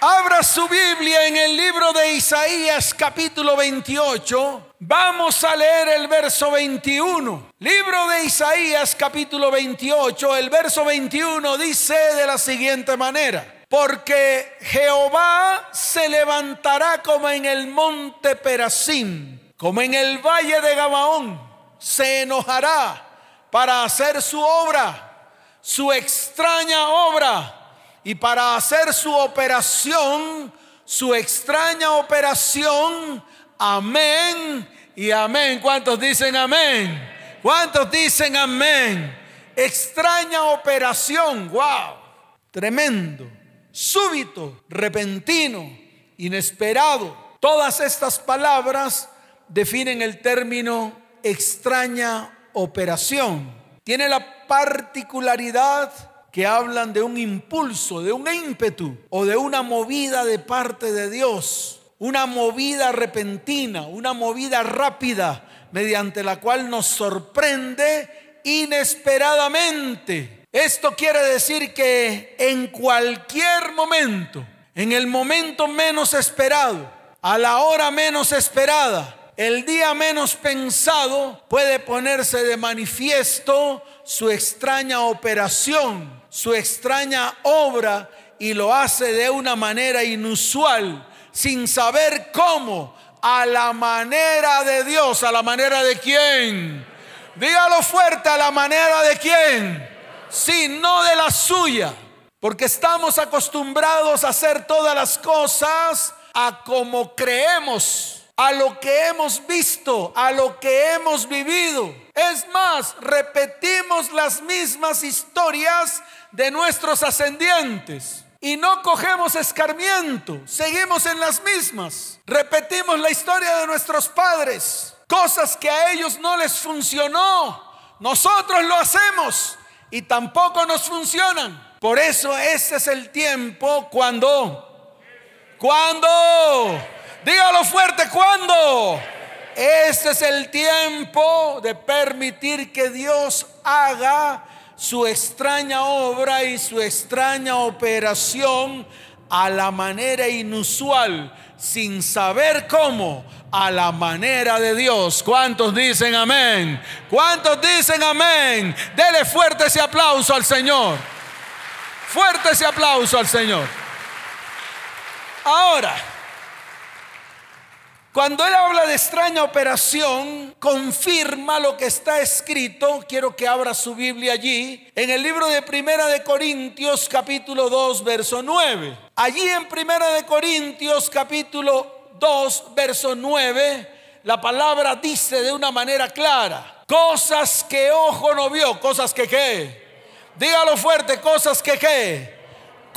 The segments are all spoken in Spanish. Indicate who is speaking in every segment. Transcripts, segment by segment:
Speaker 1: Abra su Biblia en el libro de Isaías capítulo 28. Vamos a leer el verso 21. Libro de Isaías capítulo 28. El verso 21 dice de la siguiente manera. Porque Jehová se levantará como en el monte Perasim, como en el valle de Gabaón. Se enojará para hacer su obra, su extraña obra y para hacer su operación, su extraña operación, amén y amén. ¿Cuántos dicen amén? ¿Cuántos dicen amén? Extraña operación, wow, tremendo, súbito, repentino, inesperado. Todas estas palabras definen el término extraña operación. Tiene la particularidad que hablan de un impulso, de un ímpetu o de una movida de parte de Dios, una movida repentina, una movida rápida, mediante la cual nos sorprende inesperadamente. Esto quiere decir que en cualquier momento, en el momento menos esperado, a la hora menos esperada, el día menos pensado, puede ponerse de manifiesto su extraña operación su extraña obra y lo hace de una manera inusual, sin saber cómo, a la manera de Dios, a la manera de quién. Dígalo fuerte, a la manera de quién. Sí, no de la suya, porque estamos acostumbrados a hacer todas las cosas a como creemos a lo que hemos visto, a lo que hemos vivido. Es más, repetimos las mismas historias de nuestros ascendientes. Y no cogemos escarmiento, seguimos en las mismas. Repetimos la historia de nuestros padres, cosas que a ellos no les funcionó. Nosotros lo hacemos y tampoco nos funcionan. Por eso ese es el tiempo cuando, cuando, dígalo fuerte, cuando. Ese es el tiempo de permitir que Dios haga su extraña obra y su extraña operación a la manera inusual, sin saber cómo, a la manera de Dios. ¿Cuántos dicen amén? ¿Cuántos dicen amén? Dele fuerte ese aplauso al Señor. Fuerte ese aplauso al Señor. Ahora, cuando él habla de extraña operación, confirma lo que está escrito. Quiero que abra su Biblia allí. En el libro de Primera de Corintios capítulo 2 verso 9. Allí en Primera de Corintios capítulo 2 verso 9, la palabra dice de una manera clara, cosas que ojo no vio, cosas que qué. Dígalo fuerte, cosas que qué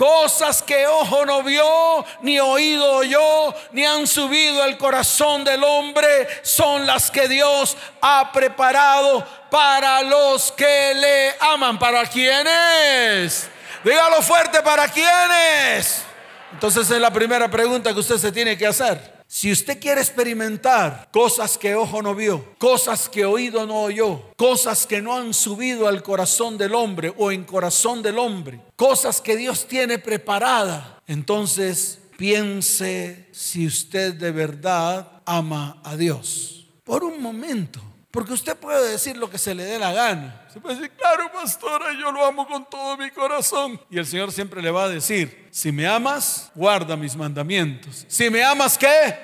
Speaker 1: Cosas que ojo no vio, ni oído oyó, ni han subido al corazón del hombre, son las que Dios ha preparado para los que le aman. ¿Para quiénes? Dígalo fuerte, ¿para quiénes? Entonces es la primera pregunta que usted se tiene que hacer. Si usted quiere experimentar cosas que ojo no vio, cosas que oído no oyó, cosas que no han subido al corazón del hombre o en corazón del hombre, cosas que Dios tiene preparada, entonces piense si usted de verdad ama a Dios. Por un momento, porque usted puede decir lo que se le dé la gana. Se puede decir, claro, pastora, yo lo amo con todo mi corazón. Y el Señor siempre le va a decir, si me amas, guarda mis mandamientos. Si me amas, ¿qué?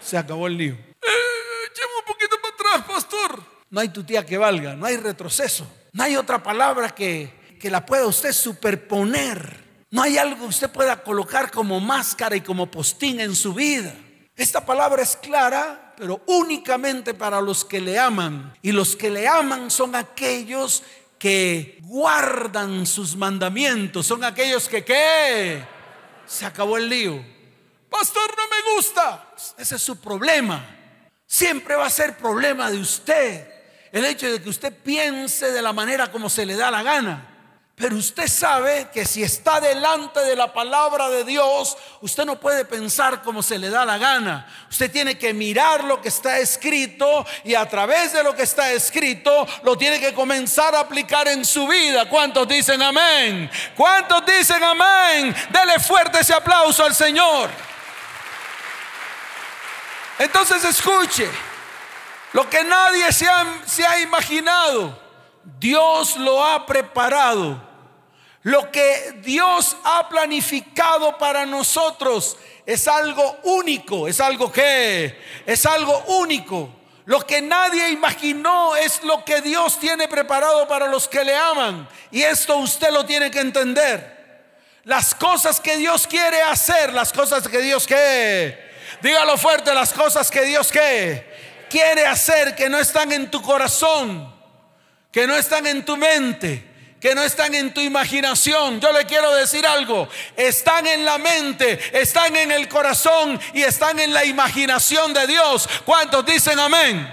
Speaker 1: Se acabó el lío. Eh, llevo un poquito para atrás, pastor. No hay tu tía que valga, no hay retroceso. No hay otra palabra que, que la pueda usted superponer. No hay algo que usted pueda colocar como máscara y como postín en su vida. Esta palabra es clara, pero únicamente para los que le aman. Y los que le aman son aquellos que guardan sus mandamientos, son aquellos que ¿qué? Se acabó el lío. Pastor, no me gusta. Ese es su problema. Siempre va a ser problema de usted. El hecho de que usted piense de la manera como se le da la gana. Pero usted sabe que si está delante de la palabra de Dios, usted no puede pensar como se le da la gana. Usted tiene que mirar lo que está escrito y a través de lo que está escrito lo tiene que comenzar a aplicar en su vida. ¿Cuántos dicen amén? ¿Cuántos dicen amén? Dele fuerte ese aplauso al Señor. Entonces escuche, lo que nadie se ha, se ha imaginado, Dios lo ha preparado lo que Dios ha planificado para nosotros es algo único, es algo que es algo único. Lo que nadie imaginó es lo que Dios tiene preparado para los que le aman. Y esto usted lo tiene que entender. Las cosas que Dios quiere hacer, las cosas que Dios que dígalo fuerte, las cosas que Dios quiere hacer que no están en tu corazón, que no están en tu mente que no están en tu imaginación. Yo le quiero decir algo, están en la mente, están en el corazón y están en la imaginación de Dios. ¿Cuántos dicen amén?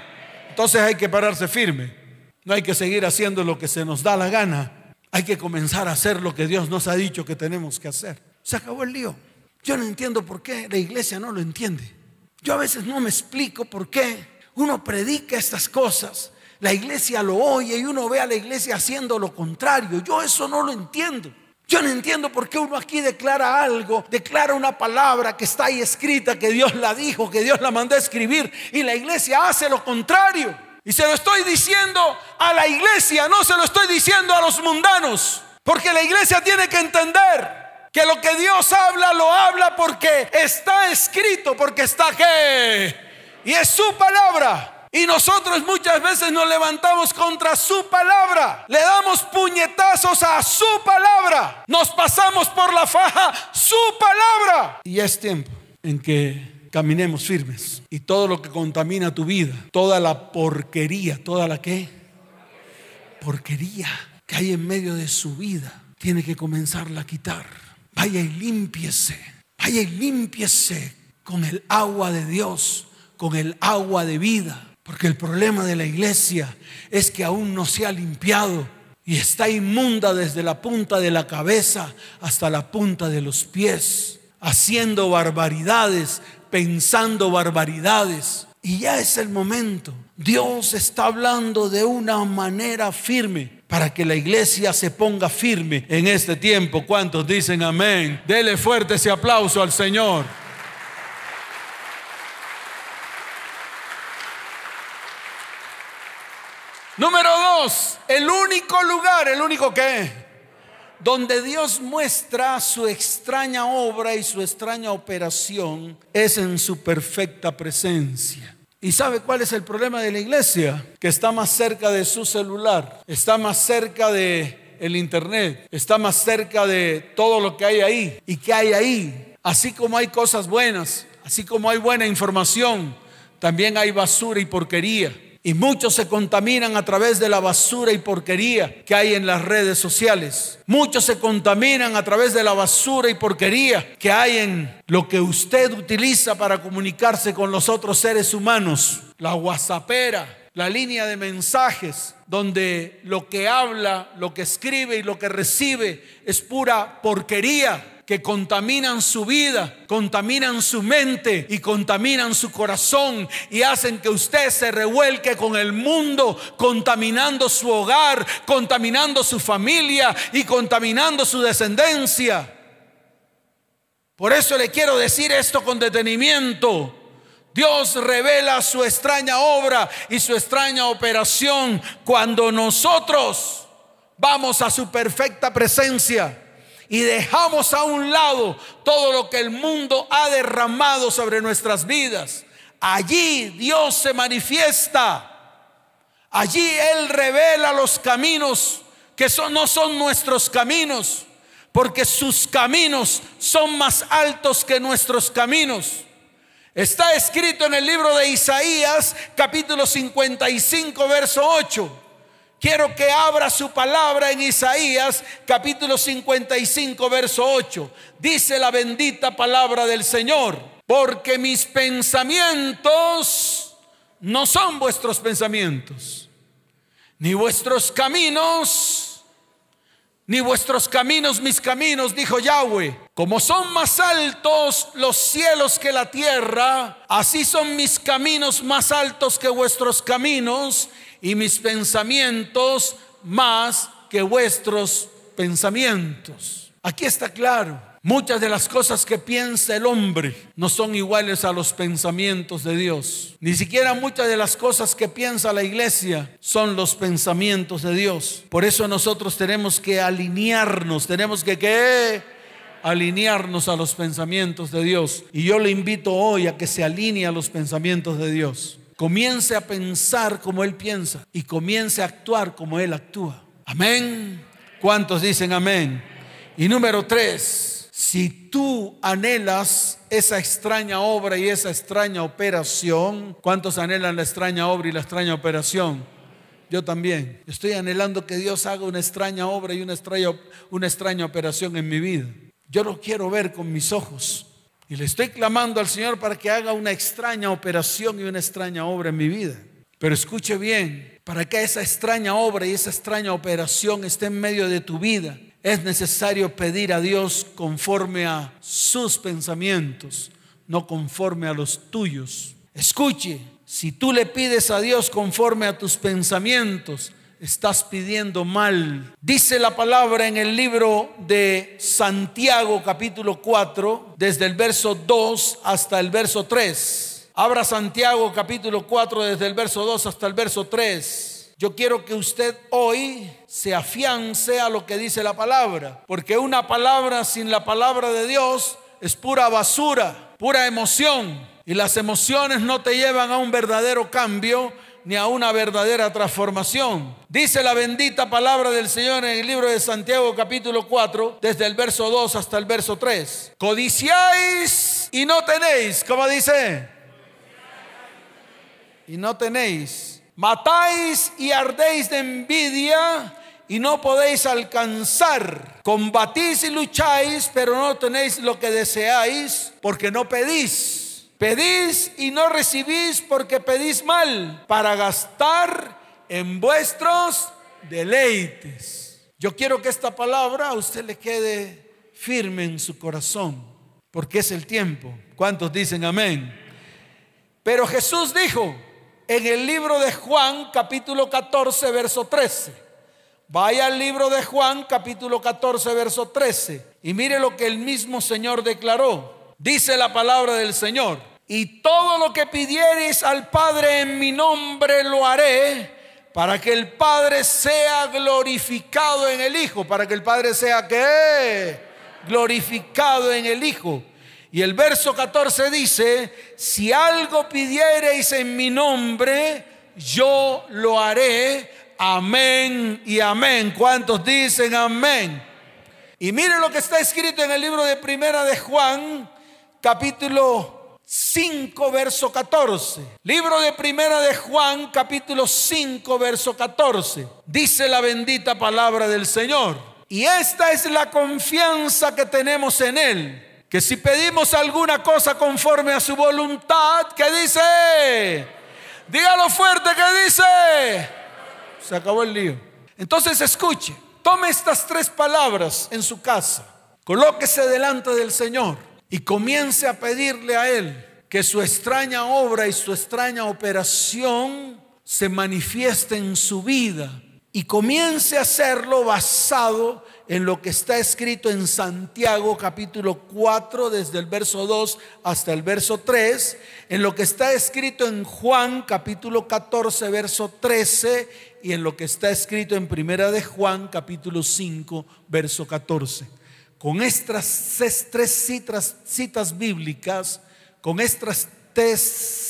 Speaker 1: Entonces hay que pararse firme. No hay que seguir haciendo lo que se nos da la gana. Hay que comenzar a hacer lo que Dios nos ha dicho que tenemos que hacer. Se acabó el lío. Yo no entiendo por qué la iglesia no lo entiende. Yo a veces no me explico por qué uno predica estas cosas la iglesia lo oye y uno ve a la iglesia haciendo lo contrario. Yo eso no lo entiendo. Yo no entiendo por qué uno aquí declara algo, declara una palabra que está ahí escrita, que Dios la dijo, que Dios la mandó a escribir, y la iglesia hace lo contrario. Y se lo estoy diciendo a la iglesia, no se lo estoy diciendo a los mundanos, porque la iglesia tiene que entender que lo que Dios habla, lo habla porque está escrito, porque está que, y es su palabra. Y nosotros muchas veces nos levantamos contra su palabra. Le damos puñetazos a su palabra. Nos pasamos por la faja su palabra. Y es tiempo en que caminemos firmes. Y todo lo que contamina tu vida, toda la porquería, toda la que porquería que hay en medio de su vida, tiene que comenzarla a quitar. Vaya y límpiese. Vaya y límpiese con el agua de Dios, con el agua de vida. Porque el problema de la iglesia es que aún no se ha limpiado y está inmunda desde la punta de la cabeza hasta la punta de los pies, haciendo barbaridades, pensando barbaridades. Y ya es el momento. Dios está hablando de una manera firme para que la iglesia se ponga firme en este tiempo. ¿Cuántos dicen amén? Dele fuerte ese aplauso al Señor. Número dos, el único lugar, el único que, donde Dios muestra su extraña obra y su extraña operación es en su perfecta presencia. ¿Y sabe cuál es el problema de la iglesia? Que está más cerca de su celular, está más cerca de el internet, está más cerca de todo lo que hay ahí y que hay ahí. Así como hay cosas buenas, así como hay buena información, también hay basura y porquería. Y muchos se contaminan a través de la basura y porquería que hay en las redes sociales. Muchos se contaminan a través de la basura y porquería que hay en lo que usted utiliza para comunicarse con los otros seres humanos. La WhatsAppera, la línea de mensajes, donde lo que habla, lo que escribe y lo que recibe es pura porquería que contaminan su vida, contaminan su mente y contaminan su corazón y hacen que usted se revuelque con el mundo, contaminando su hogar, contaminando su familia y contaminando su descendencia. Por eso le quiero decir esto con detenimiento. Dios revela su extraña obra y su extraña operación cuando nosotros vamos a su perfecta presencia y dejamos a un lado todo lo que el mundo ha derramado sobre nuestras vidas. Allí Dios se manifiesta. Allí Él revela los caminos que no son nuestros caminos, porque sus caminos son más altos que nuestros caminos. Está escrito en el libro de Isaías, capítulo 55, verso 8. Quiero que abra su palabra en Isaías capítulo 55, verso 8. Dice la bendita palabra del Señor, porque mis pensamientos no son vuestros pensamientos, ni vuestros caminos, ni vuestros caminos mis caminos, dijo Yahweh. Como son más altos los cielos que la tierra, así son mis caminos más altos que vuestros caminos y mis pensamientos más que vuestros pensamientos. Aquí está claro. Muchas de las cosas que piensa el hombre no son iguales a los pensamientos de Dios. Ni siquiera muchas de las cosas que piensa la iglesia son los pensamientos de Dios. Por eso nosotros tenemos que alinearnos, tenemos que ¿qué? alinearnos a los pensamientos de Dios. Y yo le invito hoy a que se alinee a los pensamientos de Dios. Comience a pensar como Él piensa y comience a actuar como Él actúa. Amén. ¿Cuántos dicen amén? Y número tres, si tú anhelas esa extraña obra y esa extraña operación, ¿cuántos anhelan la extraña obra y la extraña operación? Yo también. Estoy anhelando que Dios haga una extraña obra y una extraña, una extraña operación en mi vida. Yo lo quiero ver con mis ojos. Y le estoy clamando al Señor para que haga una extraña operación y una extraña obra en mi vida. Pero escuche bien, para que esa extraña obra y esa extraña operación esté en medio de tu vida, es necesario pedir a Dios conforme a sus pensamientos, no conforme a los tuyos. Escuche, si tú le pides a Dios conforme a tus pensamientos, estás pidiendo mal. Dice la palabra en el libro de Santiago capítulo 4, desde el verso 2 hasta el verso 3. Abra Santiago capítulo 4 desde el verso 2 hasta el verso 3. Yo quiero que usted hoy se afiance a lo que dice la palabra, porque una palabra sin la palabra de Dios es pura basura, pura emoción, y las emociones no te llevan a un verdadero cambio ni a una verdadera transformación. Dice la bendita palabra del Señor en el libro de Santiago capítulo 4, desde el verso 2 hasta el verso 3. Codiciáis y no tenéis, como dice, y no tenéis Matáis y ardéis de envidia y no podéis alcanzar. Combatís y lucháis, pero no tenéis lo que deseáis porque no pedís. Pedís y no recibís porque pedís mal para gastar en vuestros deleites. Yo quiero que esta palabra a usted le quede firme en su corazón, porque es el tiempo. ¿Cuántos dicen amén? Pero Jesús dijo, en el libro de Juan capítulo 14, verso 13. Vaya al libro de Juan capítulo 14, verso 13 y mire lo que el mismo Señor declaró. Dice la palabra del Señor. Y todo lo que pidiereis al Padre en mi nombre lo haré para que el Padre sea glorificado en el Hijo, para que el Padre sea que glorificado en el Hijo. Y el verso 14 dice, si algo pidiereis en mi nombre, yo lo haré. Amén y amén. ¿Cuántos dicen amén? Y miren lo que está escrito en el libro de Primera de Juan, capítulo 5, verso 14. Libro de Primera de Juan, capítulo 5, verso 14. Dice la bendita palabra del Señor. Y esta es la confianza que tenemos en Él que si pedimos alguna cosa conforme a su voluntad, ¿qué dice? Dígalo fuerte, ¿qué dice? Se acabó el lío. Entonces escuche, tome estas tres palabras en su casa, colóquese delante del Señor y comience a pedirle a Él que su extraña obra y su extraña operación se manifieste en su vida y comience a hacerlo basado en lo que está escrito en Santiago capítulo 4 desde el verso 2 hasta el verso 3, en lo que está escrito en Juan capítulo 14 verso 13 y en lo que está escrito en Primera de Juan capítulo 5 verso 14. Con estas tres citas, bíblicas, con estas tres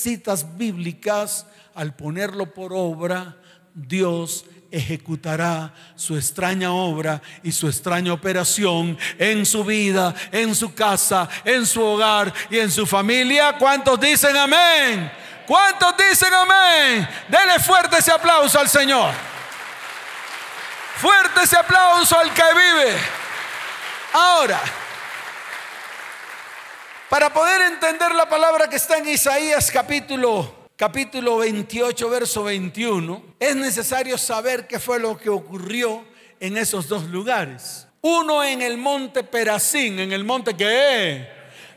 Speaker 1: citas bíblicas, al ponerlo por obra, Dios ejecutará su extraña obra y su extraña operación en su vida, en su casa, en su hogar y en su familia. ¿Cuántos dicen amén? ¿Cuántos dicen amén? Dele fuerte ese aplauso al Señor. Fuerte ese aplauso al que vive. Ahora, para poder entender la palabra que está en Isaías capítulo capítulo 28, verso 21, es necesario saber qué fue lo que ocurrió en esos dos lugares. Uno en el monte Perazín, en el monte que,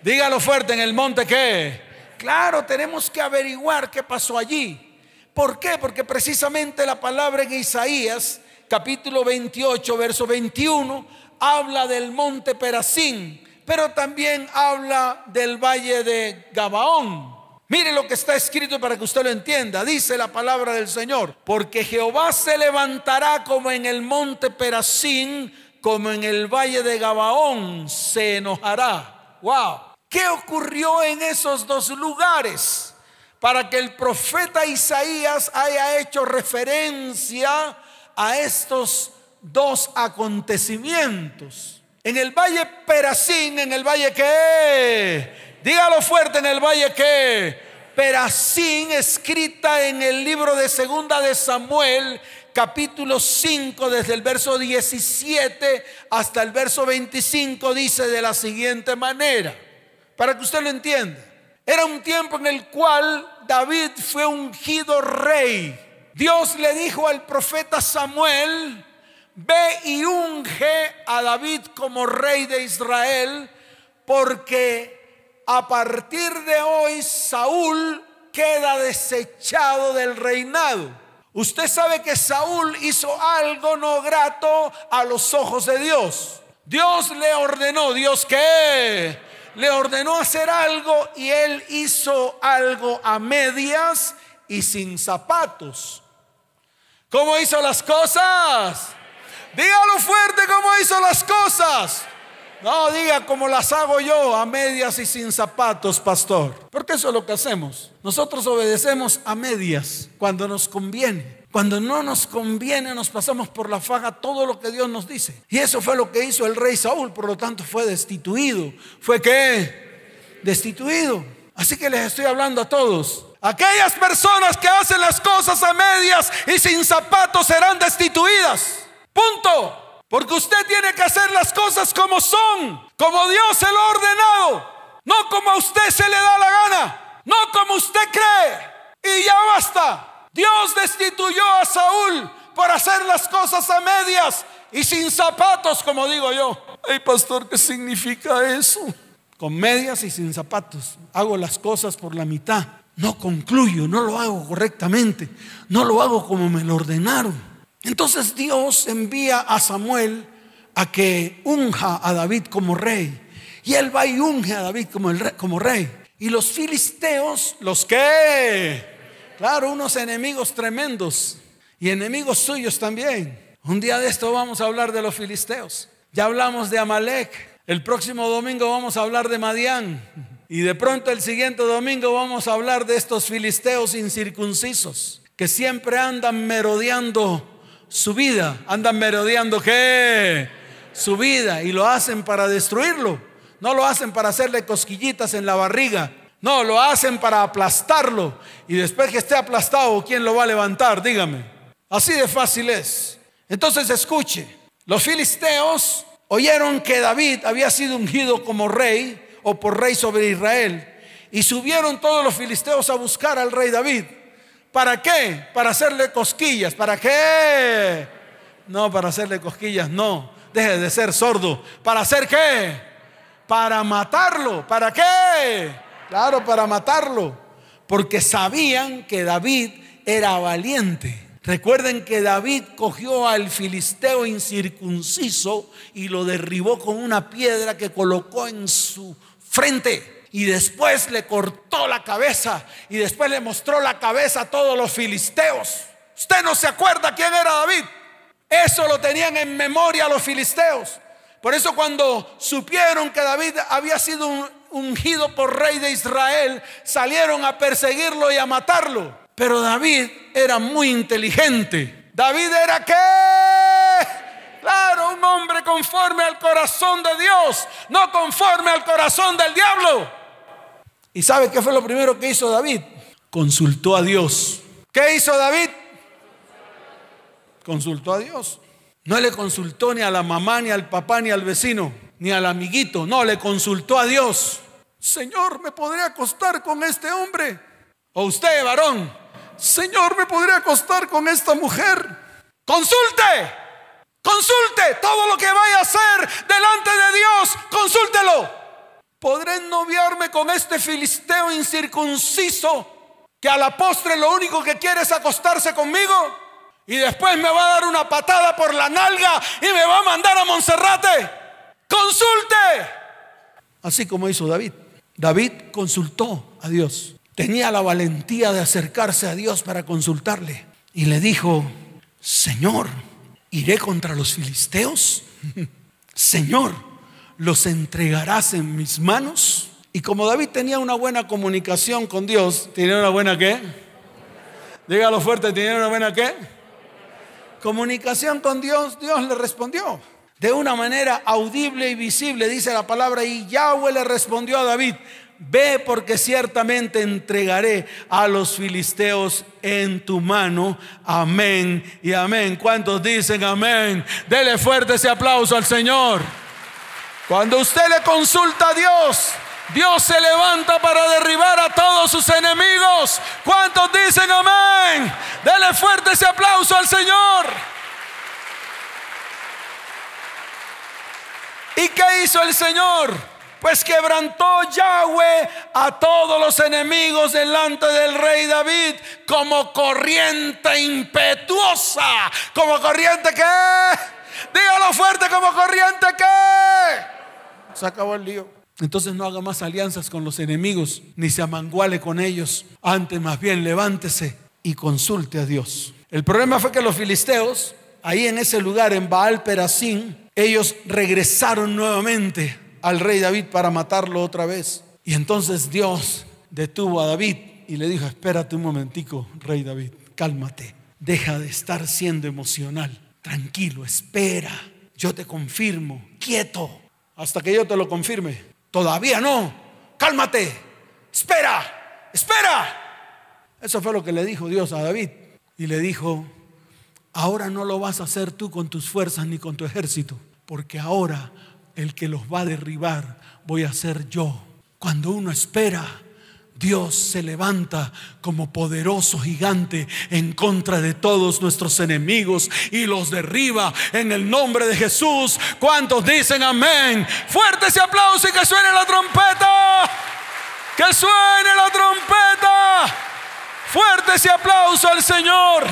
Speaker 1: dígalo fuerte, en el monte que, claro, tenemos que averiguar qué pasó allí. ¿Por qué? Porque precisamente la palabra en Isaías, capítulo 28, verso 21, habla del monte Perazín, pero también habla del valle de Gabaón. Mire lo que está escrito para que usted lo entienda. Dice la palabra del Señor, porque Jehová se levantará como en el monte Perazín, como en el valle de Gabaón, se enojará. Wow. ¿Qué ocurrió en esos dos lugares? Para que el profeta Isaías haya hecho referencia a estos dos acontecimientos. En el valle Perazín, en el valle que Dígalo fuerte en el valle que Perazín, escrita en el libro de Segunda de Samuel, capítulo 5, desde el verso 17 hasta el verso 25, dice de la siguiente manera, para que usted lo entienda. Era un tiempo en el cual David fue ungido rey. Dios le dijo al profeta Samuel, ve y unge a David como rey de Israel, porque a partir de hoy Saúl queda desechado del reinado. Usted sabe que Saúl hizo algo no grato a los ojos de Dios. Dios le ordenó, Dios qué? Le ordenó hacer algo y él hizo algo a medias y sin zapatos. ¿Cómo hizo las cosas? Dígalo fuerte, ¿cómo hizo las cosas? No diga como las hago yo, a medias y sin zapatos, pastor. Porque eso es lo que hacemos. Nosotros obedecemos a medias cuando nos conviene. Cuando no nos conviene, nos pasamos por la faja todo lo que Dios nos dice. Y eso fue lo que hizo el rey Saúl, por lo tanto fue destituido. ¿Fue qué? Destituido. Así que les estoy hablando a todos. Aquellas personas que hacen las cosas a medias y sin zapatos serán destituidas. Punto. Porque usted tiene que hacer las cosas como son, como Dios se lo ha ordenado, no como a usted se le da la gana, no como usted cree. Y ya basta. Dios destituyó a Saúl por hacer las cosas a medias y sin zapatos, como digo yo. Ay, pastor, ¿qué significa eso? Con medias y sin zapatos. Hago las cosas por la mitad. No concluyo, no lo hago correctamente, no lo hago como me lo ordenaron. Entonces Dios envía a Samuel a que unja a David como rey. Y él va y unge a David como, rey, como rey. Y los filisteos, los que, claro, unos enemigos tremendos y enemigos suyos también. Un día de esto vamos a hablar de los filisteos. Ya hablamos de Amalek. El próximo domingo vamos a hablar de Madián. Y de pronto el siguiente domingo vamos a hablar de estos filisteos incircuncisos que siempre andan merodeando su vida. Andan merodeando qué? Su vida. Y lo hacen para destruirlo. No lo hacen para hacerle cosquillitas en la barriga. No, lo hacen para aplastarlo. Y después que esté aplastado, ¿quién lo va a levantar? Dígame. Así de fácil es. Entonces escuche. Los filisteos oyeron que David había sido ungido como rey o por rey sobre Israel. Y subieron todos los filisteos a buscar al rey David. ¿Para qué? Para hacerle cosquillas. ¿Para qué? No, para hacerle cosquillas, no. Deje de ser sordo. ¿Para hacer qué? Para matarlo. ¿Para qué? Claro, para matarlo. Porque sabían que David era valiente. Recuerden que David cogió al filisteo incircunciso y lo derribó con una piedra que colocó en su frente y después le cortó la cabeza y después le mostró la cabeza a todos los filisteos. Usted no se acuerda quién era David. Eso lo tenían en memoria los filisteos. Por eso cuando supieron que David había sido ungido por rey de Israel, salieron a perseguirlo y a matarlo. Pero David era muy inteligente. David era qué? Claro, un hombre conforme al corazón de Dios, no conforme al corazón del diablo. ¿Y sabe qué fue lo primero que hizo David? Consultó a Dios. ¿Qué hizo David? Consultó a Dios. No le consultó ni a la mamá, ni al papá, ni al vecino, ni al amiguito. No, le consultó a Dios. Señor, ¿me podría acostar con este hombre? O usted, varón, Señor, ¿me podría acostar con esta mujer? Consulte. Consulte todo lo que vaya a hacer delante de Dios. Consúltelo. ¿Podré noviarme con este filisteo incircunciso que a la postre lo único que quiere es acostarse conmigo? Y después me va a dar una patada por la nalga y me va a mandar a Monserrate. Consulte. Así como hizo David. David consultó a Dios. Tenía la valentía de acercarse a Dios para consultarle. Y le dijo, Señor, ¿iré contra los filisteos? Señor, ¿los entregarás en mis manos? Y como David tenía una buena comunicación con Dios, ¿tenía una buena qué? Dígalo fuerte, ¿tenía una buena qué? Comunicación con Dios, Dios le respondió. De una manera audible y visible, dice la palabra, y Yahweh le respondió a David, ve porque ciertamente entregaré a los filisteos en tu mano. Amén y amén. ¿Cuántos dicen amén? Dele fuerte ese aplauso al Señor. Cuando usted le consulta a Dios, Dios se levanta para derribar a todos sus enemigos. ¿Cuántos dicen amén? Dele fuerte ese aplauso al Señor. ¿Y qué hizo el Señor? Pues quebrantó Yahweh a todos los enemigos delante del rey David como corriente impetuosa. Como corriente que... Dígalo fuerte como corriente que... Se acabó el lío. Entonces no haga más alianzas con los enemigos, ni se amanguale con ellos. Antes más bien levántese y consulte a Dios. El problema fue que los filisteos, ahí en ese lugar, en Baal Perasín, ellos regresaron nuevamente al rey David para matarlo otra vez. Y entonces Dios detuvo a David y le dijo, espérate un momentico, rey David, cálmate, deja de estar siendo emocional, tranquilo, espera, yo te confirmo, quieto, hasta que yo te lo confirme. Todavía no, cálmate, espera, espera. Eso fue lo que le dijo Dios a David. Y le dijo, ahora no lo vas a hacer tú con tus fuerzas ni con tu ejército, porque ahora el que los va a derribar voy a ser yo. Cuando uno espera, Dios se levanta como poderoso gigante en contra de todos nuestros enemigos y los derriba en el nombre de Jesús. ¿Cuántos dicen amén? Fuerte ese aplauso y que suene la trompeta. Que suene la trompeta. Fuerte ese aplauso al Señor.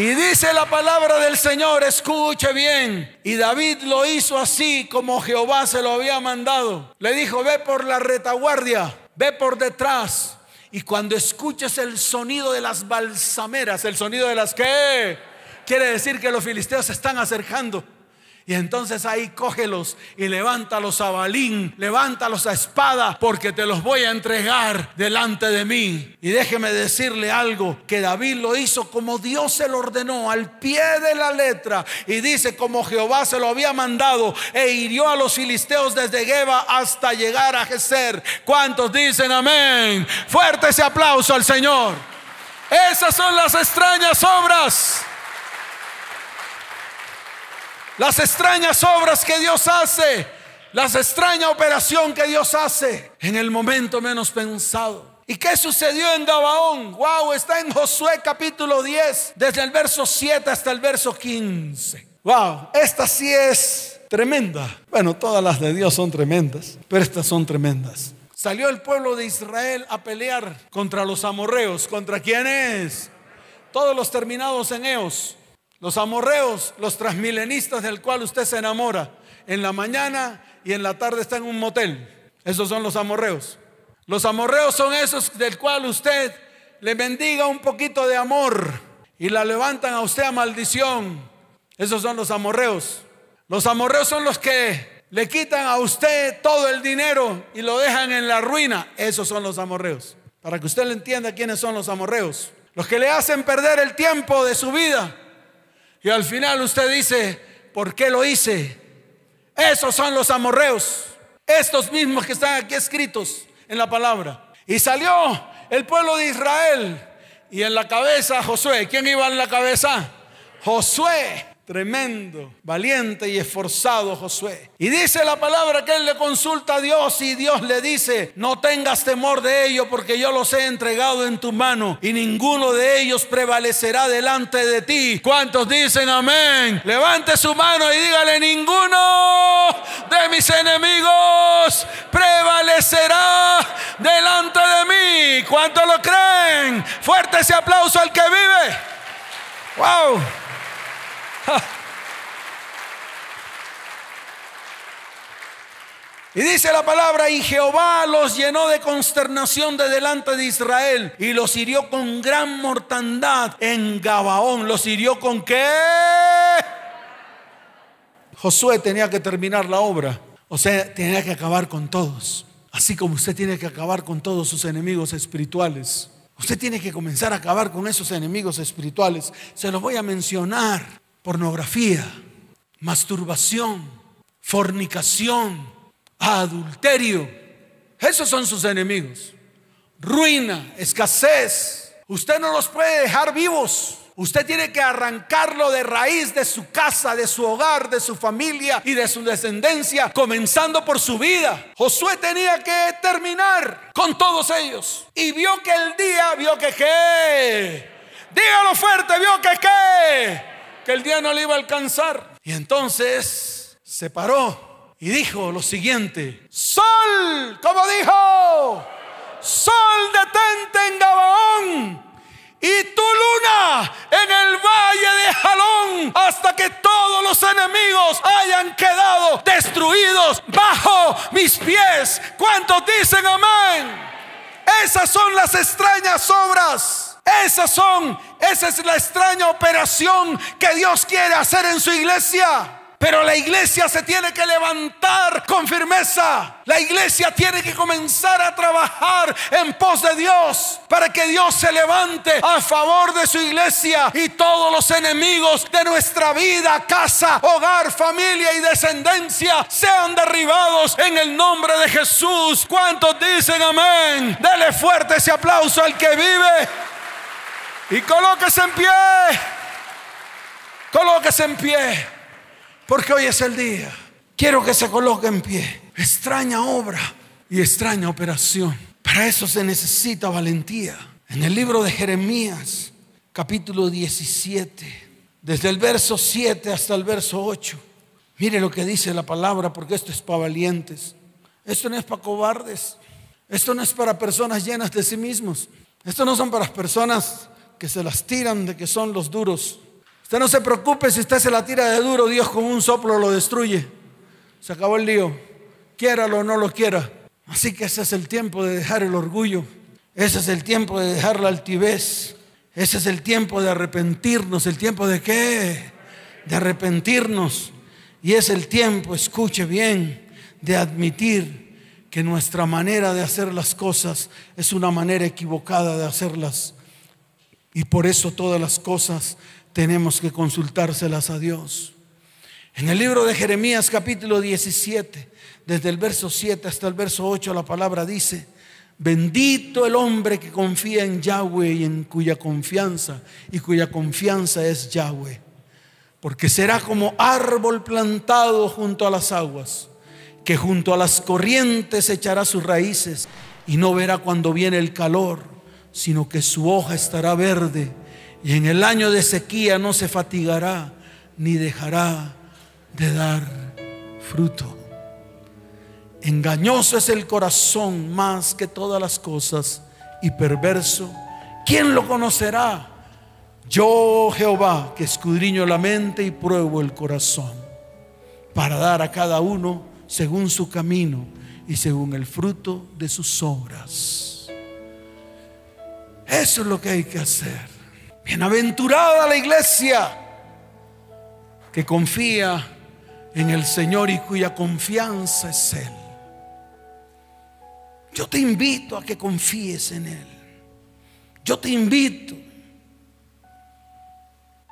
Speaker 1: Y dice la palabra del Señor, escuche bien. Y David lo hizo así como Jehová se lo había mandado. Le dijo, ve por la retaguardia, ve por detrás. Y cuando escuches el sonido de las balsameras, el sonido de las que quiere decir que los filisteos se están acercando. Y entonces ahí cógelos y levántalos a balín, levántalos a espada, porque te los voy a entregar delante de mí. Y déjeme decirle algo, que David lo hizo como Dios se lo ordenó, al pie de la letra. Y dice, como Jehová se lo había mandado, e hirió a los filisteos desde Geba hasta llegar a Geser. ¿Cuántos dicen amén? Fuerte ese aplauso al Señor. Esas son las extrañas obras las extrañas obras que Dios hace, las extraña operación que Dios hace en el momento menos pensado. ¿Y qué sucedió en Gabaón? Wow, está en Josué capítulo 10, desde el verso 7 hasta el verso 15. Wow, esta sí es tremenda. Bueno, todas las de Dios son tremendas, pero estas son tremendas. Salió el pueblo de Israel a pelear contra los amorreos. ¿Contra quiénes? Todos los terminados en Eos. Los amorreos, los transmilenistas del cual usted se enamora, en la mañana y en la tarde está en un motel. Esos son los amorreos. Los amorreos son esos del cual usted le bendiga un poquito de amor y la levantan a usted a maldición. Esos son los amorreos. Los amorreos son los que le quitan a usted todo el dinero y lo dejan en la ruina. Esos son los amorreos. Para que usted le entienda quiénes son los amorreos. Los que le hacen perder el tiempo de su vida y al final usted dice, ¿por qué lo hice? Esos son los amorreos, estos mismos que están aquí escritos en la palabra. Y salió el pueblo de Israel y en la cabeza Josué. ¿Quién iba en la cabeza? Josué. Tremendo, valiente y esforzado Josué. Y dice la palabra que él le consulta a Dios y Dios le dice, no tengas temor de ello porque yo los he entregado en tu mano y ninguno de ellos prevalecerá delante de ti. ¿Cuántos dicen amén? Levante su mano y dígale, ninguno de mis enemigos prevalecerá delante de mí. ¿Cuántos lo creen? Fuerte ese aplauso al que vive. Wow. Y dice la palabra, y Jehová los llenó de consternación de delante de Israel y los hirió con gran mortandad en Gabaón. ¿Los hirió con qué? Josué tenía que terminar la obra, o sea, tenía que acabar con todos. Así como usted tiene que acabar con todos sus enemigos espirituales. Usted tiene que comenzar a acabar con esos enemigos espirituales. Se los voy a mencionar. Pornografía, masturbación, fornicación, adulterio. Esos son sus enemigos. Ruina, escasez. Usted no los puede dejar vivos. Usted tiene que arrancarlo de raíz de su casa, de su hogar, de su familia y de su descendencia, comenzando por su vida. Josué tenía que terminar con todos ellos. Y vio que el día, vio que qué. Dígalo fuerte, vio que qué. El día no le iba a alcanzar. Y entonces se paró y dijo lo siguiente, sol, como dijo, sol detente en Gabaón y tu luna en el valle de Jalón hasta que todos los enemigos hayan quedado destruidos bajo mis pies. ¿Cuántos dicen amén? Esas son las extrañas obras. Esas son, esa es la extraña operación que Dios quiere hacer en su iglesia. Pero la iglesia se tiene que levantar con firmeza. La iglesia tiene que comenzar a trabajar en pos de Dios para que Dios se levante a favor de su iglesia y todos los enemigos de nuestra vida, casa, hogar, familia y descendencia sean derribados en el nombre de Jesús. ¿Cuántos dicen amén? Dele fuerte ese aplauso al que vive y colóquese en pie. Colóquese en pie porque hoy es el día. Quiero que se coloque en pie. Extraña obra y extraña operación. Para eso se necesita valentía. En el libro de Jeremías, capítulo 17, desde el verso 7 hasta el verso 8. Mire lo que dice la palabra, porque esto es para valientes. Esto no es para cobardes. Esto no es para personas llenas de sí mismos. Esto no son para personas que se las tiran de que son los duros. Usted no se preocupe si usted se la tira de duro, Dios con un soplo lo destruye. Se acabó el lío. Quiéralo o no lo quiera. Así que ese es el tiempo de dejar el orgullo. Ese es el tiempo de dejar la altivez. Ese es el tiempo de arrepentirnos. ¿El tiempo de qué? De arrepentirnos. Y es el tiempo, escuche bien, de admitir que nuestra manera de hacer las cosas es una manera equivocada de hacerlas. Y por eso todas las cosas tenemos que consultárselas a Dios. En el libro de Jeremías capítulo 17, desde el verso 7 hasta el verso 8, la palabra dice, bendito el hombre que confía en Yahweh y en cuya confianza, y cuya confianza es Yahweh, porque será como árbol plantado junto a las aguas, que junto a las corrientes echará sus raíces y no verá cuando viene el calor, sino que su hoja estará verde y en el año de sequía no se fatigará ni dejará de dar fruto. Engañoso es el corazón más que todas las cosas y perverso. ¿Quién lo conocerá? Yo, Jehová, que escudriño la mente y pruebo el corazón, para dar a cada uno según su camino y según el fruto de sus obras. Eso es lo que hay que hacer. Bienaventurada la iglesia que confía en el Señor y cuya confianza es Él. Yo te invito a que confíes en Él. Yo te invito.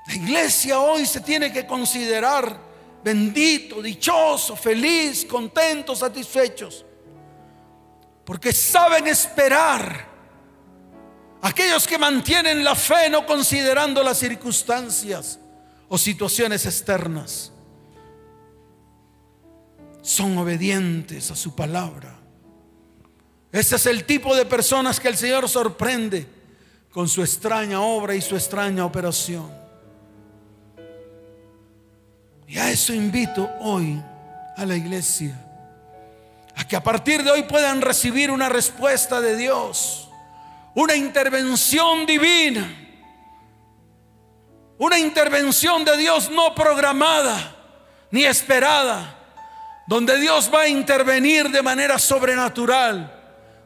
Speaker 1: La iglesia hoy se tiene que considerar bendito, dichoso, feliz, contento, satisfechos. Porque saben esperar Aquellos que mantienen la fe no considerando las circunstancias o situaciones externas. Son obedientes a su palabra. Ese es el tipo de personas que el Señor sorprende con su extraña obra y su extraña operación. Y a eso invito hoy a la iglesia, a que a partir de hoy puedan recibir una respuesta de Dios, una intervención divina, una intervención de Dios no programada ni esperada, donde Dios va a intervenir de manera sobrenatural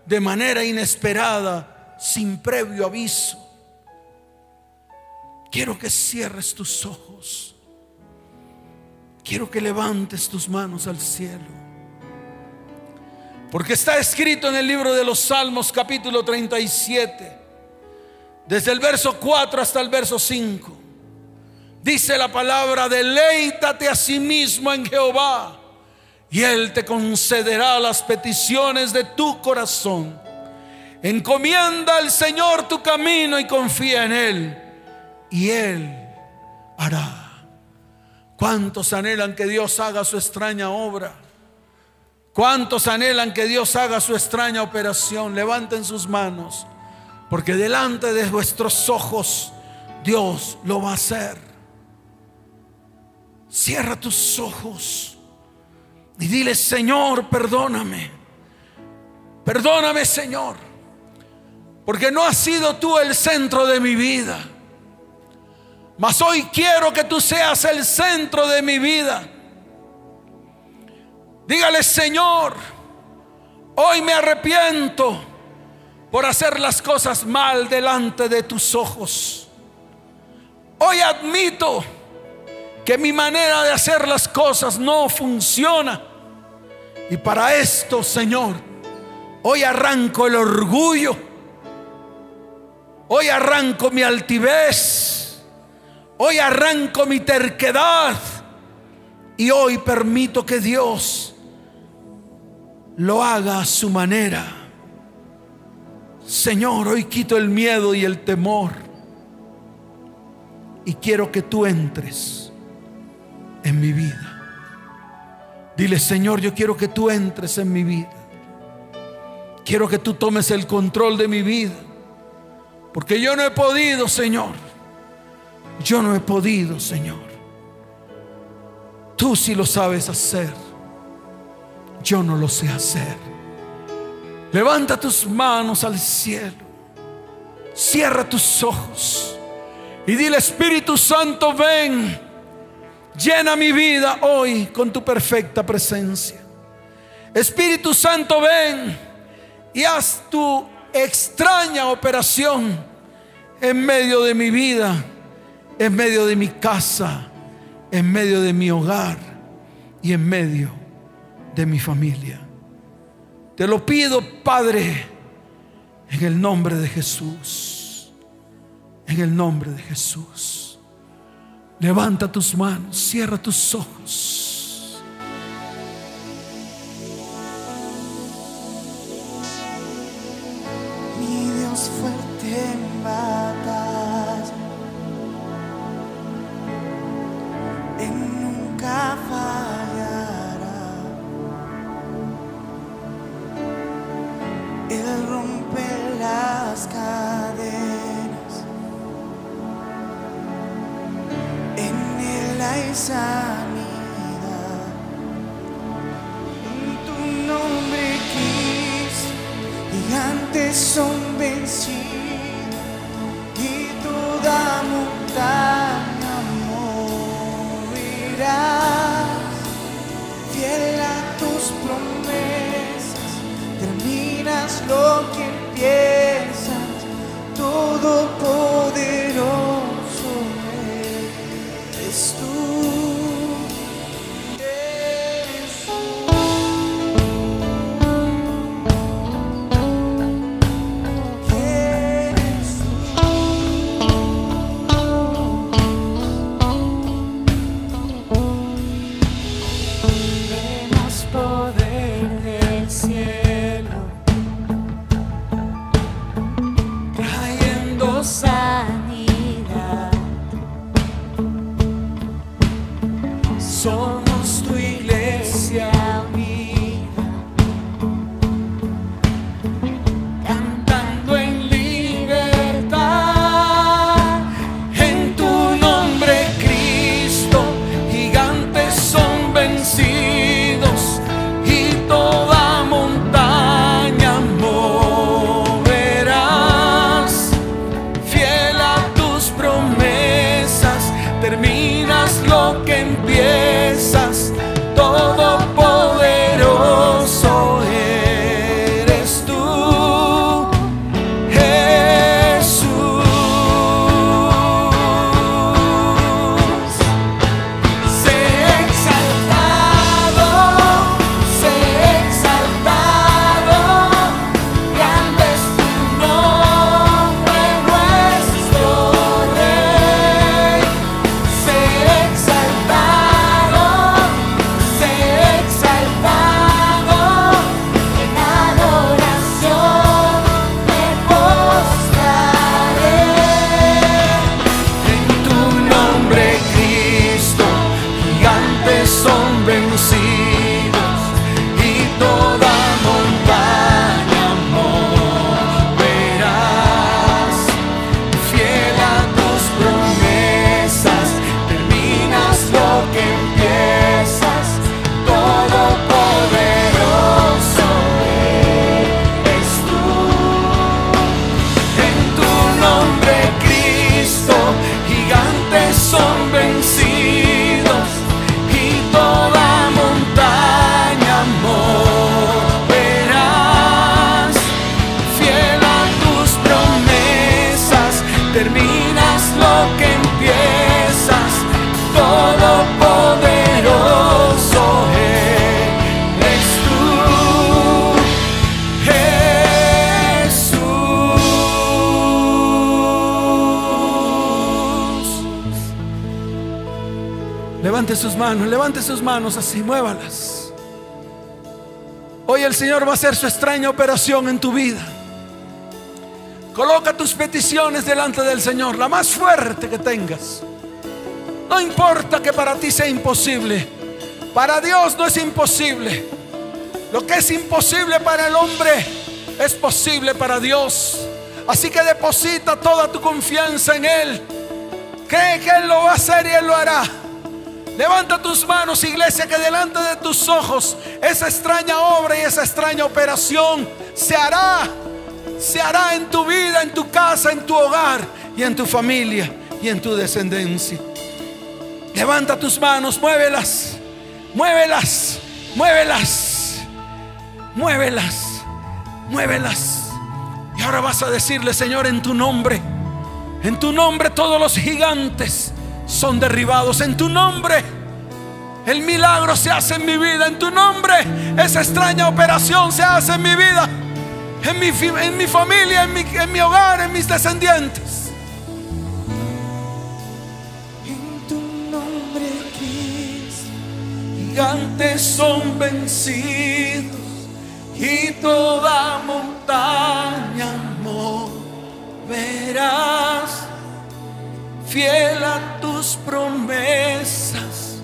Speaker 1: de manera inesperada, sin previo aviso. Quiero que cierres tus ojos. Quiero que levantes tus manos al cielo. Porque está escrito en el libro de los Salmos capítulo 37, desde el verso 4 hasta el verso 5. Dice la palabra, deleítate a sí mismo en Jehová y Él te concederá las peticiones de tu corazón. Encomienda al Señor tu camino y confía en Él, y Él hará. ¿Cuántos anhelan que Dios haga su extraña obra? ¿Cuántos anhelan que Dios haga su extraña operación? Levanten sus manos, porque delante de vuestros ojos Dios lo va a hacer. Cierra tus ojos. Y dile, Señor, perdóname. Perdóname, Señor. Porque no has sido tú el centro de mi vida. Mas hoy quiero que tú seas el centro de mi vida. Dígale, Señor, hoy me arrepiento por hacer las cosas mal delante de tus ojos. Hoy admito que mi manera de hacer las cosas no funciona. Y para esto, Señor, hoy arranco el orgullo. Hoy arranco mi altivez. Hoy arranco mi terquedad. Y hoy permito que Dios lo haga a su manera. Señor, hoy quito el miedo y el temor. Y quiero que tú entres en mi vida. Dile, Señor, yo quiero que tú entres en mi vida. Quiero que tú tomes el control de mi vida. Porque yo no he podido, Señor. Yo no he podido, Señor. Tú sí lo sabes hacer. Yo no lo sé hacer. Levanta tus manos al cielo. Cierra tus ojos. Y dile, Espíritu Santo, ven Llena mi vida hoy con tu perfecta presencia. Espíritu Santo, ven y haz tu extraña operación en medio de mi vida, en medio de mi casa, en medio de mi hogar y en medio de mi familia. Te lo pido, Padre, en el nombre de Jesús. En el nombre de Jesús. Levanta tus manos, cierra tus ojos.
Speaker 2: Mi Dios fuerte cadenas. hay sanidad. Tu
Speaker 1: Levante sus manos, levante sus manos así, muévalas. Hoy el Señor va a hacer su extraña operación en tu vida. Coloca tus peticiones delante del Señor, la más fuerte que tengas. No importa que para ti sea imposible. Para Dios no es imposible. Lo que es imposible para el hombre es posible para Dios. Así que deposita toda tu confianza en Él. Cree que Él lo va a hacer y Él lo hará. Levanta tus manos, iglesia, que delante de tus ojos esa extraña obra y esa extraña operación se hará. Se hará en tu vida, en tu casa, en tu hogar y en tu familia y en tu descendencia. Levanta tus manos, muévelas, muévelas, muévelas, muévelas, muévelas. Y ahora vas a decirle, Señor, en tu nombre, en tu nombre todos los gigantes son derribados. En tu nombre el milagro se hace en mi vida. En tu nombre esa extraña operación se hace en mi vida. En mi, en mi familia, en mi, en mi hogar, en mis descendientes.
Speaker 2: En tu nombre,
Speaker 1: gigantes son vencidos y toda montaña moverás, fiel a tus promesas.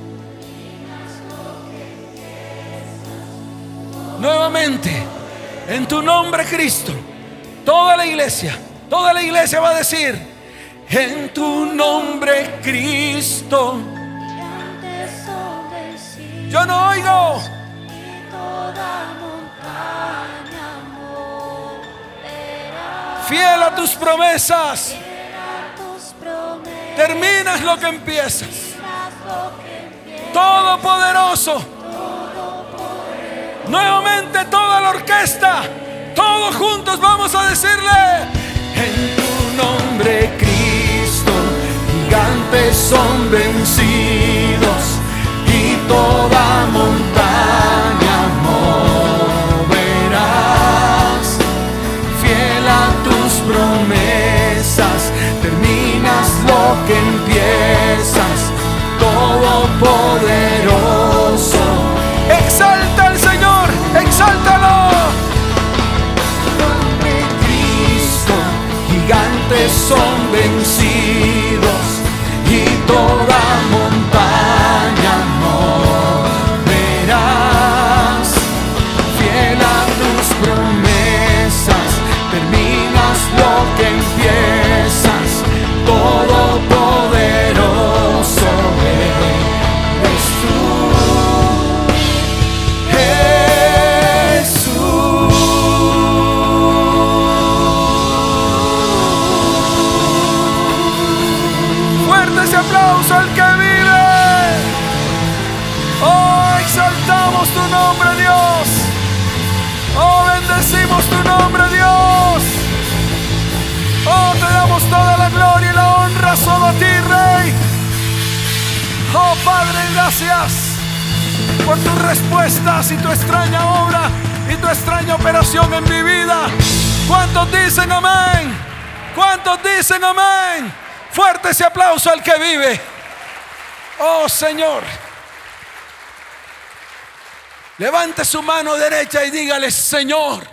Speaker 1: Nuevamente, en tu nombre Cristo, toda la iglesia, toda la iglesia va a decir, en tu nombre Cristo. Yo no oigo. Fiel a tus promesas. Terminas lo que empiezas. Todopoderoso. Nuevamente toda la orquesta. Todos juntos vamos a decirle. En tu nombre Cristo. Gigantes son vencidos. Y toda tus respuestas y tu extraña obra y tu extraña operación en mi vida. ¿Cuántos dicen amén? ¿Cuántos dicen amén? Fuerte ese aplauso al que vive. Oh, Señor. Levante su mano derecha y dígale, Señor,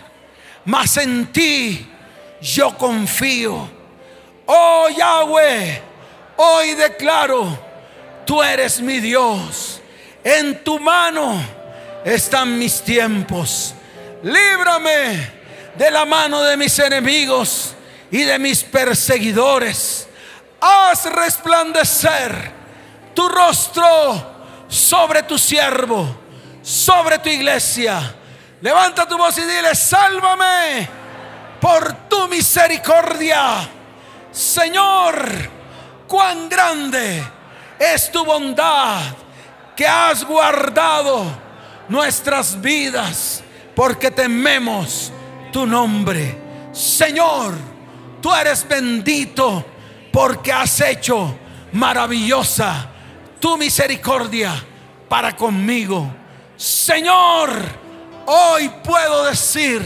Speaker 1: mas en ti yo confío. Oh Yahweh, hoy declaro, tú eres mi Dios. En tu mano están mis tiempos. Líbrame de la mano de mis enemigos y de mis perseguidores. Haz resplandecer tu rostro sobre tu siervo sobre tu iglesia. Levanta tu voz y dile, sálvame por tu misericordia. Señor, cuán grande es tu bondad que has guardado nuestras vidas porque tememos tu nombre. Señor, tú eres bendito porque has hecho maravillosa tu misericordia para conmigo. Señor, hoy puedo decir,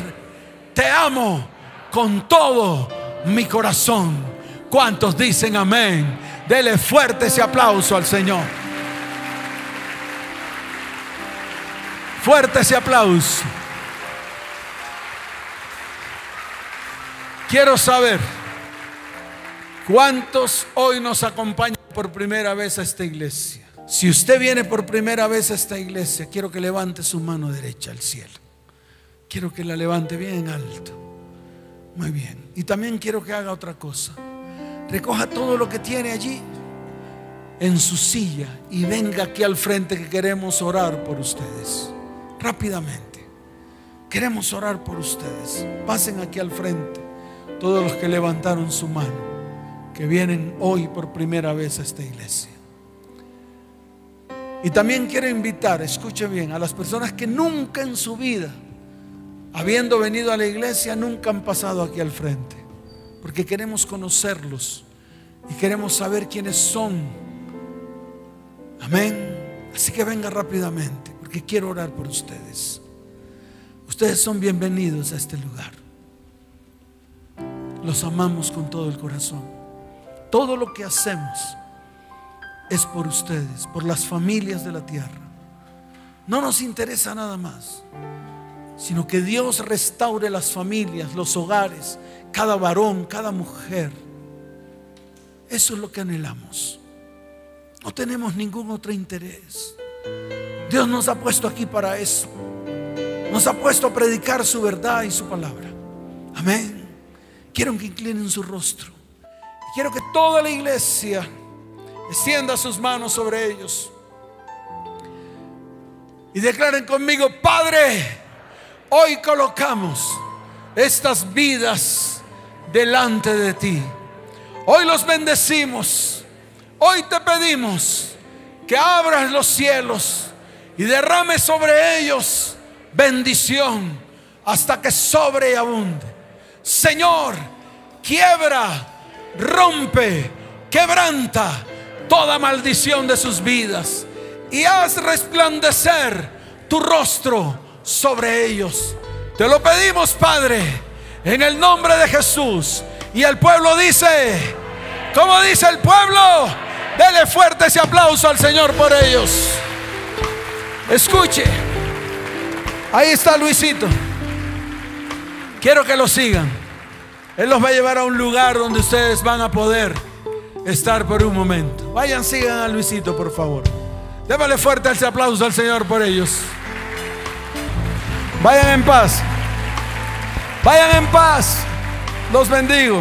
Speaker 1: te amo con todo mi corazón. ¿Cuántos dicen amén? Dele fuerte ese aplauso al Señor. Fuerte ese aplauso. Quiero saber cuántos hoy nos acompañan por primera vez a esta iglesia. Si usted viene por primera vez a esta iglesia, quiero que levante su mano derecha al cielo. Quiero que la levante bien alto. Muy bien. Y también quiero que haga otra cosa. Recoja todo lo que tiene allí en su silla y venga aquí al frente que queremos orar por ustedes. Rápidamente. Queremos orar por ustedes. Pasen aquí al frente todos los que levantaron su mano, que vienen hoy por primera vez a esta iglesia. Y también quiero invitar, escuche bien, a las personas que nunca en su vida, habiendo venido a la iglesia, nunca han pasado aquí al frente, porque queremos conocerlos y queremos saber quiénes son. Amén. Así que venga rápidamente, porque quiero orar por ustedes. Ustedes son bienvenidos a este lugar. Los amamos con todo el corazón. Todo lo que hacemos es por ustedes, por las familias de la tierra. No nos interesa nada más, sino que Dios restaure las familias, los hogares, cada varón, cada mujer. Eso es lo que anhelamos. No tenemos ningún otro interés. Dios nos ha puesto aquí para eso. Nos ha puesto a predicar su verdad y su palabra. Amén. Quiero que inclinen su rostro. Quiero que toda la iglesia extienda sus manos sobre ellos. Y declaren conmigo, Padre, hoy colocamos estas vidas delante de ti. Hoy los bendecimos. Hoy te pedimos que abras los cielos y derrame sobre ellos bendición hasta que sobreabunde. Señor, quiebra, rompe, quebranta toda maldición de sus vidas y haz resplandecer tu rostro sobre ellos. Te lo pedimos, Padre, en el nombre de Jesús. Y el pueblo dice, como dice el pueblo, dele fuerte ese aplauso al Señor por ellos. Escuche, ahí está Luisito. Quiero que lo sigan. Él los va a llevar a un lugar donde ustedes van a poder estar por un momento. Vayan, sigan a Luisito, por favor. Démosle fuerte ese aplauso al Señor por ellos. Vayan en paz. Vayan en paz. Los bendigo.